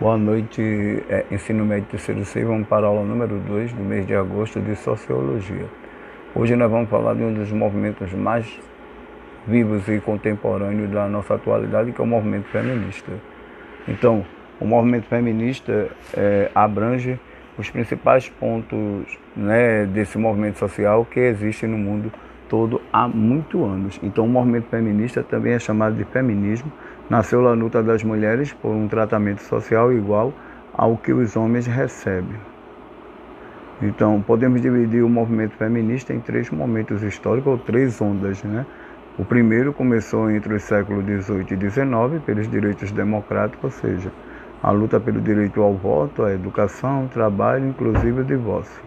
Boa noite, é, ensino médio terceiro C, vamos para a aula número 2 do mês de agosto de Sociologia. Hoje nós vamos falar de um dos movimentos mais vivos e contemporâneos da nossa atualidade, que é o movimento feminista. Então, o movimento feminista é, abrange os principais pontos né, desse movimento social que existe no mundo todo há muitos anos. Então, o movimento feminista também é chamado de feminismo, Nasceu a luta das mulheres por um tratamento social igual ao que os homens recebem. Então, podemos dividir o movimento feminista em três momentos históricos, ou três ondas. Né? O primeiro começou entre os séculos XVIII e XIX, pelos direitos democráticos, ou seja, a luta pelo direito ao voto, à educação, ao trabalho, inclusive o divórcio.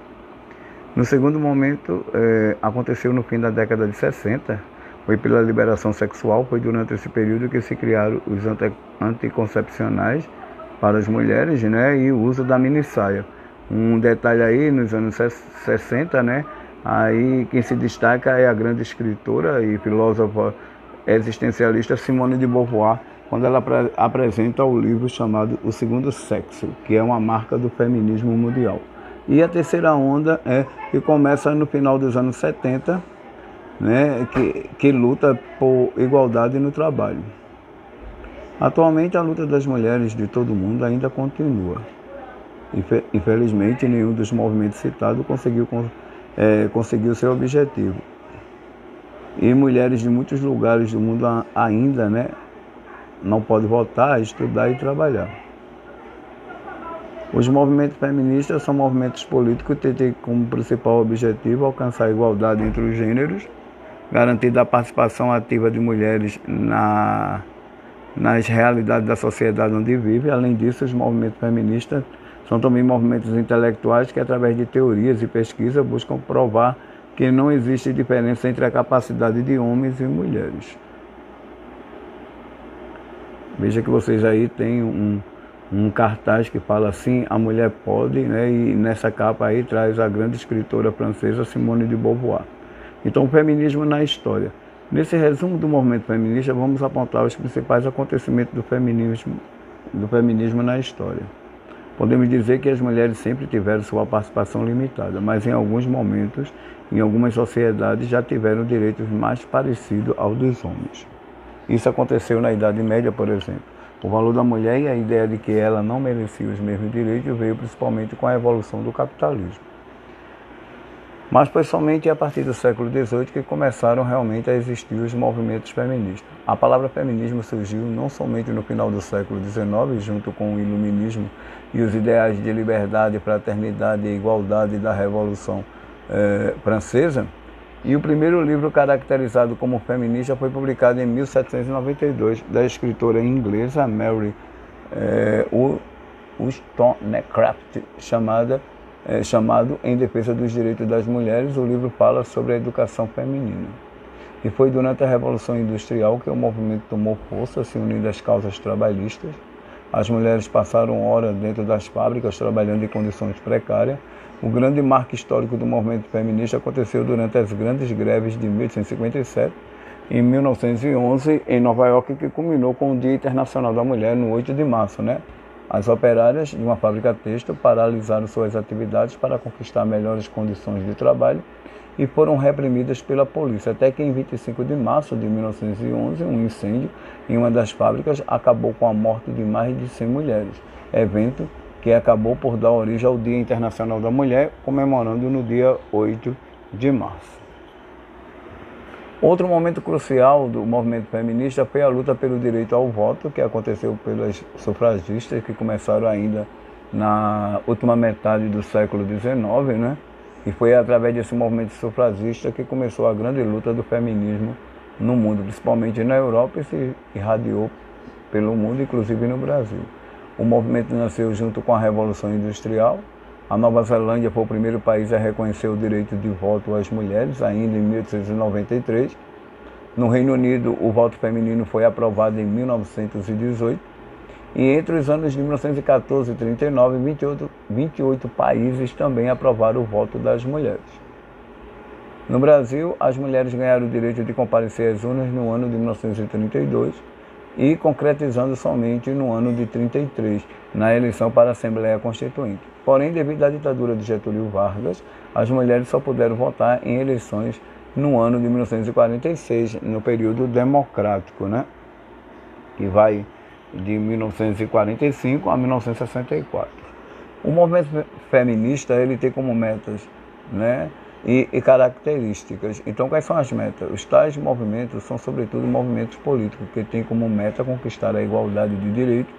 No segundo momento, eh, aconteceu no fim da década de 60, foi pela liberação sexual, foi durante esse período que se criaram os anticoncepcionais para as mulheres, né, e o uso da minissaia. Um detalhe aí, nos anos 60, né, aí quem se destaca é a grande escritora e filósofa existencialista Simone de Beauvoir, quando ela apresenta o livro chamado O Segundo Sexo, que é uma marca do feminismo mundial. E a terceira onda é que começa no final dos anos 70, né, que, que luta por igualdade no trabalho. Atualmente, a luta das mulheres de todo o mundo ainda continua. Infelizmente, nenhum dos movimentos citados conseguiu, é, conseguiu seu objetivo. E mulheres de muitos lugares do mundo ainda né, não podem votar, estudar e trabalhar. Os movimentos feministas são movimentos políticos que têm como principal objetivo alcançar a igualdade entre os gêneros garantida a participação ativa de mulheres na, nas realidades da sociedade onde vive. Além disso, os movimentos feministas são também movimentos intelectuais que, através de teorias e pesquisa, buscam provar que não existe diferença entre a capacidade de homens e mulheres. Veja que vocês aí têm um, um cartaz que fala assim, a mulher pode, né? e nessa capa aí traz a grande escritora francesa Simone de Beauvoir. Então, o feminismo na história. Nesse resumo do movimento feminista, vamos apontar os principais acontecimentos do feminismo, do feminismo na história. Podemos dizer que as mulheres sempre tiveram sua participação limitada, mas em alguns momentos, em algumas sociedades, já tiveram direitos mais parecidos aos dos homens. Isso aconteceu na Idade Média, por exemplo. O valor da mulher e a ideia de que ela não merecia os mesmos direitos veio principalmente com a evolução do capitalismo. Mas foi somente a partir do século XVIII que começaram realmente a existir os movimentos feministas. A palavra feminismo surgiu não somente no final do século XIX, junto com o iluminismo e os ideais de liberdade, fraternidade e igualdade da Revolução eh, Francesa, e o primeiro livro caracterizado como feminista foi publicado em 1792, da escritora inglesa Mary eh, Wollstonecraft, chamada é, chamado Em Defesa dos Direitos das Mulheres. O livro fala sobre a educação feminina. E foi durante a Revolução Industrial que o movimento tomou força, se unindo às causas trabalhistas. As mulheres passaram horas dentro das fábricas trabalhando em condições precárias. O grande marco histórico do movimento feminista aconteceu durante as grandes greves de 1857 em 1911 em Nova York, que culminou com o Dia Internacional da Mulher no 8 de março, né? As operárias de uma fábrica têxtil paralisaram suas atividades para conquistar melhores condições de trabalho e foram reprimidas pela polícia, até que em 25 de março de 1911, um incêndio em uma das fábricas acabou com a morte de mais de 100 mulheres, evento que acabou por dar origem ao Dia Internacional da Mulher, comemorando no dia 8 de março. Outro momento crucial do movimento feminista foi a luta pelo direito ao voto, que aconteceu pelas sufragistas, que começaram ainda na última metade do século XIX, né? E foi através desse movimento sufragista que começou a grande luta do feminismo no mundo, principalmente na Europa e se irradiou pelo mundo, inclusive no Brasil. O movimento nasceu junto com a Revolução Industrial. A Nova Zelândia foi o primeiro país a reconhecer o direito de voto às mulheres, ainda em 1893. No Reino Unido, o voto feminino foi aprovado em 1918. E entre os anos de 1914 e 39, 28, 28 países também aprovaram o voto das mulheres. No Brasil, as mulheres ganharam o direito de comparecer às urnas no ano de 1932 e concretizando somente no ano de 33, na eleição para a Assembleia Constituinte. Porém, devido à ditadura de Getúlio Vargas, as mulheres só puderam votar em eleições no ano de 1946, no período democrático, né? que vai de 1945 a 1964. O movimento feminista ele tem como metas né, e, e, características. Então, quais são as metas? Os tais movimentos são, sobretudo, movimentos políticos que têm como meta conquistar a igualdade de direitos,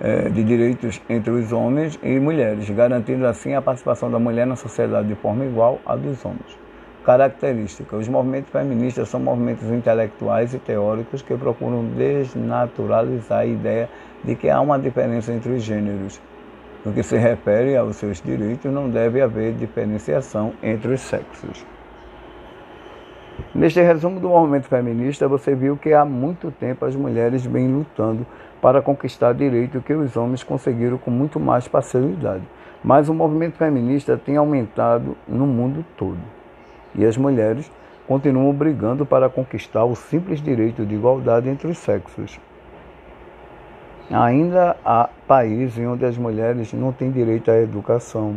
é, de direitos entre os homens e mulheres, garantindo assim a participação da mulher na sociedade de forma igual à dos homens. Característica: os movimentos feministas são movimentos intelectuais e teóricos que procuram desnaturalizar a ideia de que há uma diferença entre os gêneros. No que se refere aos seus direitos, não deve haver diferenciação entre os sexos. Neste resumo do movimento feminista, você viu que há muito tempo as mulheres vêm lutando para conquistar direito que os homens conseguiram com muito mais facilidade. Mas o movimento feminista tem aumentado no mundo todo e as mulheres continuam brigando para conquistar o simples direito de igualdade entre os sexos. Ainda há países onde as mulheres não têm direito à educação,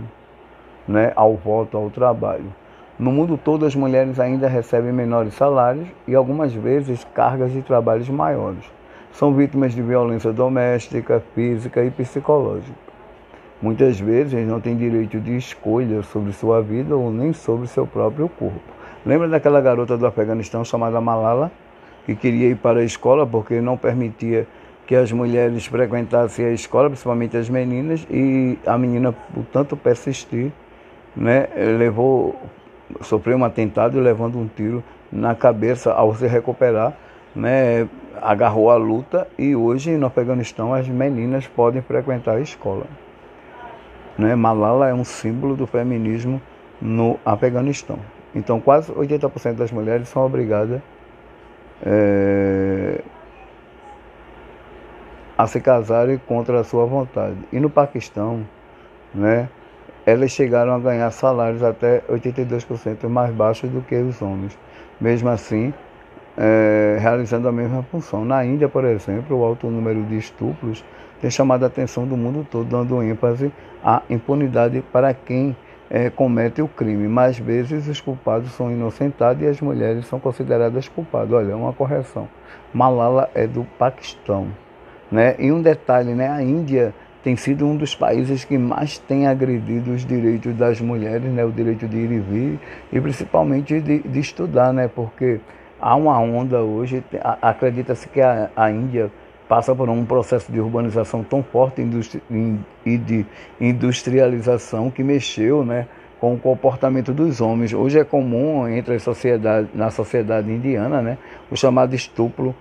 né, ao voto, ao trabalho. No mundo todo, as mulheres ainda recebem menores salários e algumas vezes cargas de trabalhos maiores. São vítimas de violência doméstica, física e psicológica. Muitas vezes não têm direito de escolha sobre sua vida ou nem sobre seu próprio corpo. Lembra daquela garota do Afeganistão chamada Malala, que queria ir para a escola porque não permitia que as mulheres frequentassem a escola, principalmente as meninas, e a menina, por tanto persistir, né, levou, sofreu um atentado levando um tiro na cabeça ao se recuperar, né, agarrou a luta e hoje no Afeganistão as meninas podem frequentar a escola. Né? Malala é um símbolo do feminismo no Afeganistão. Então, quase 80% das mulheres são obrigadas é, a se casarem contra a sua vontade. E no Paquistão, né, elas chegaram a ganhar salários até 82% mais baixos do que os homens. Mesmo assim, é, realizando a mesma função. Na Índia, por exemplo, o alto número de estupros tem chamado a atenção do mundo todo, dando ênfase à impunidade para quem é, comete o crime. Mais vezes os culpados são inocentados e as mulheres são consideradas culpadas. Olha, uma correção. Malala é do Paquistão. Né? E um detalhe, né? a Índia tem sido um dos países que mais tem agredido os direitos das mulheres, né? o direito de ir e vir, e principalmente de, de estudar, né? porque há uma onda hoje, acredita-se que a, a Índia passa por um processo de urbanização tão forte e de industrialização que mexeu né, com o comportamento dos homens. Hoje é comum entre a sociedade, na sociedade indiana né, o chamado estupro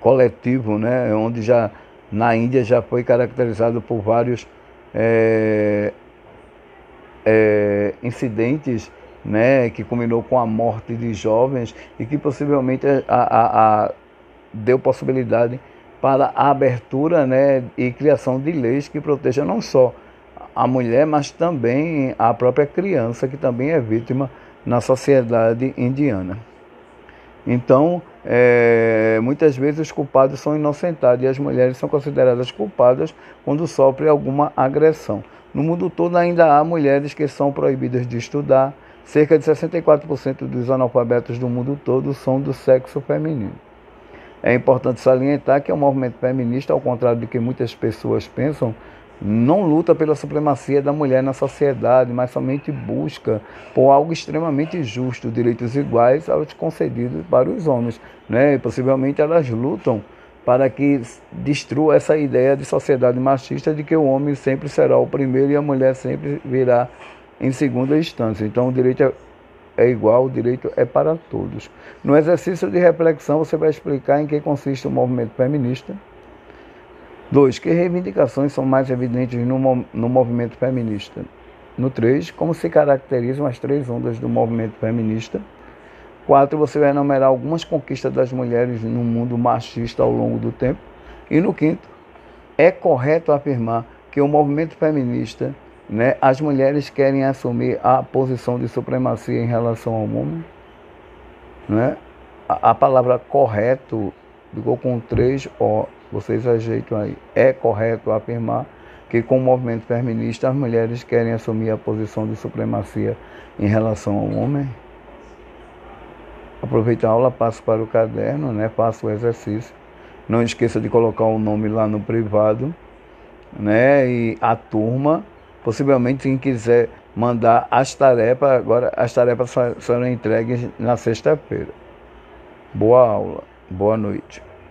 coletivo, né, onde já na Índia já foi caracterizado por vários é, é, incidentes né, que culminou com a morte de jovens e que possivelmente a, a, a deu possibilidade para a abertura né, e criação de leis que protejam não só a mulher, mas também a própria criança, que também é vítima na sociedade indiana. Então, é, muitas vezes os culpados são inocentados e as mulheres são consideradas culpadas quando sofrem alguma agressão. No mundo todo ainda há mulheres que são proibidas de estudar. Cerca de 64% dos analfabetos do mundo todo são do sexo feminino. É importante salientar que o movimento feminista, ao contrário do que muitas pessoas pensam, não luta pela supremacia da mulher na sociedade, mas somente busca por algo extremamente justo, direitos iguais aos concedidos para os homens. Né? E possivelmente elas lutam para que destrua essa ideia de sociedade machista de que o homem sempre será o primeiro e a mulher sempre virá em segunda instância. Então o direito é é igual, o direito é para todos. No exercício de reflexão, você vai explicar em que consiste o movimento feminista. Dois, que reivindicações são mais evidentes no, no movimento feminista? No três, como se caracterizam as três ondas do movimento feminista? Quatro, você vai enumerar algumas conquistas das mulheres no mundo machista ao longo do tempo. E no quinto, é correto afirmar que o movimento feminista né? As mulheres querem assumir a posição de supremacia em relação ao homem. Né? A, a palavra correto ficou com três O. Vocês ajeitam aí. É correto afirmar que com o movimento feminista as mulheres querem assumir a posição de supremacia em relação ao homem? Aproveita a aula, passo para o caderno, né? faça o exercício. Não esqueça de colocar o nome lá no privado, né? E a turma, possivelmente quem quiser mandar as tarefas, agora as tarefas serão entregues na sexta-feira. Boa aula, boa noite.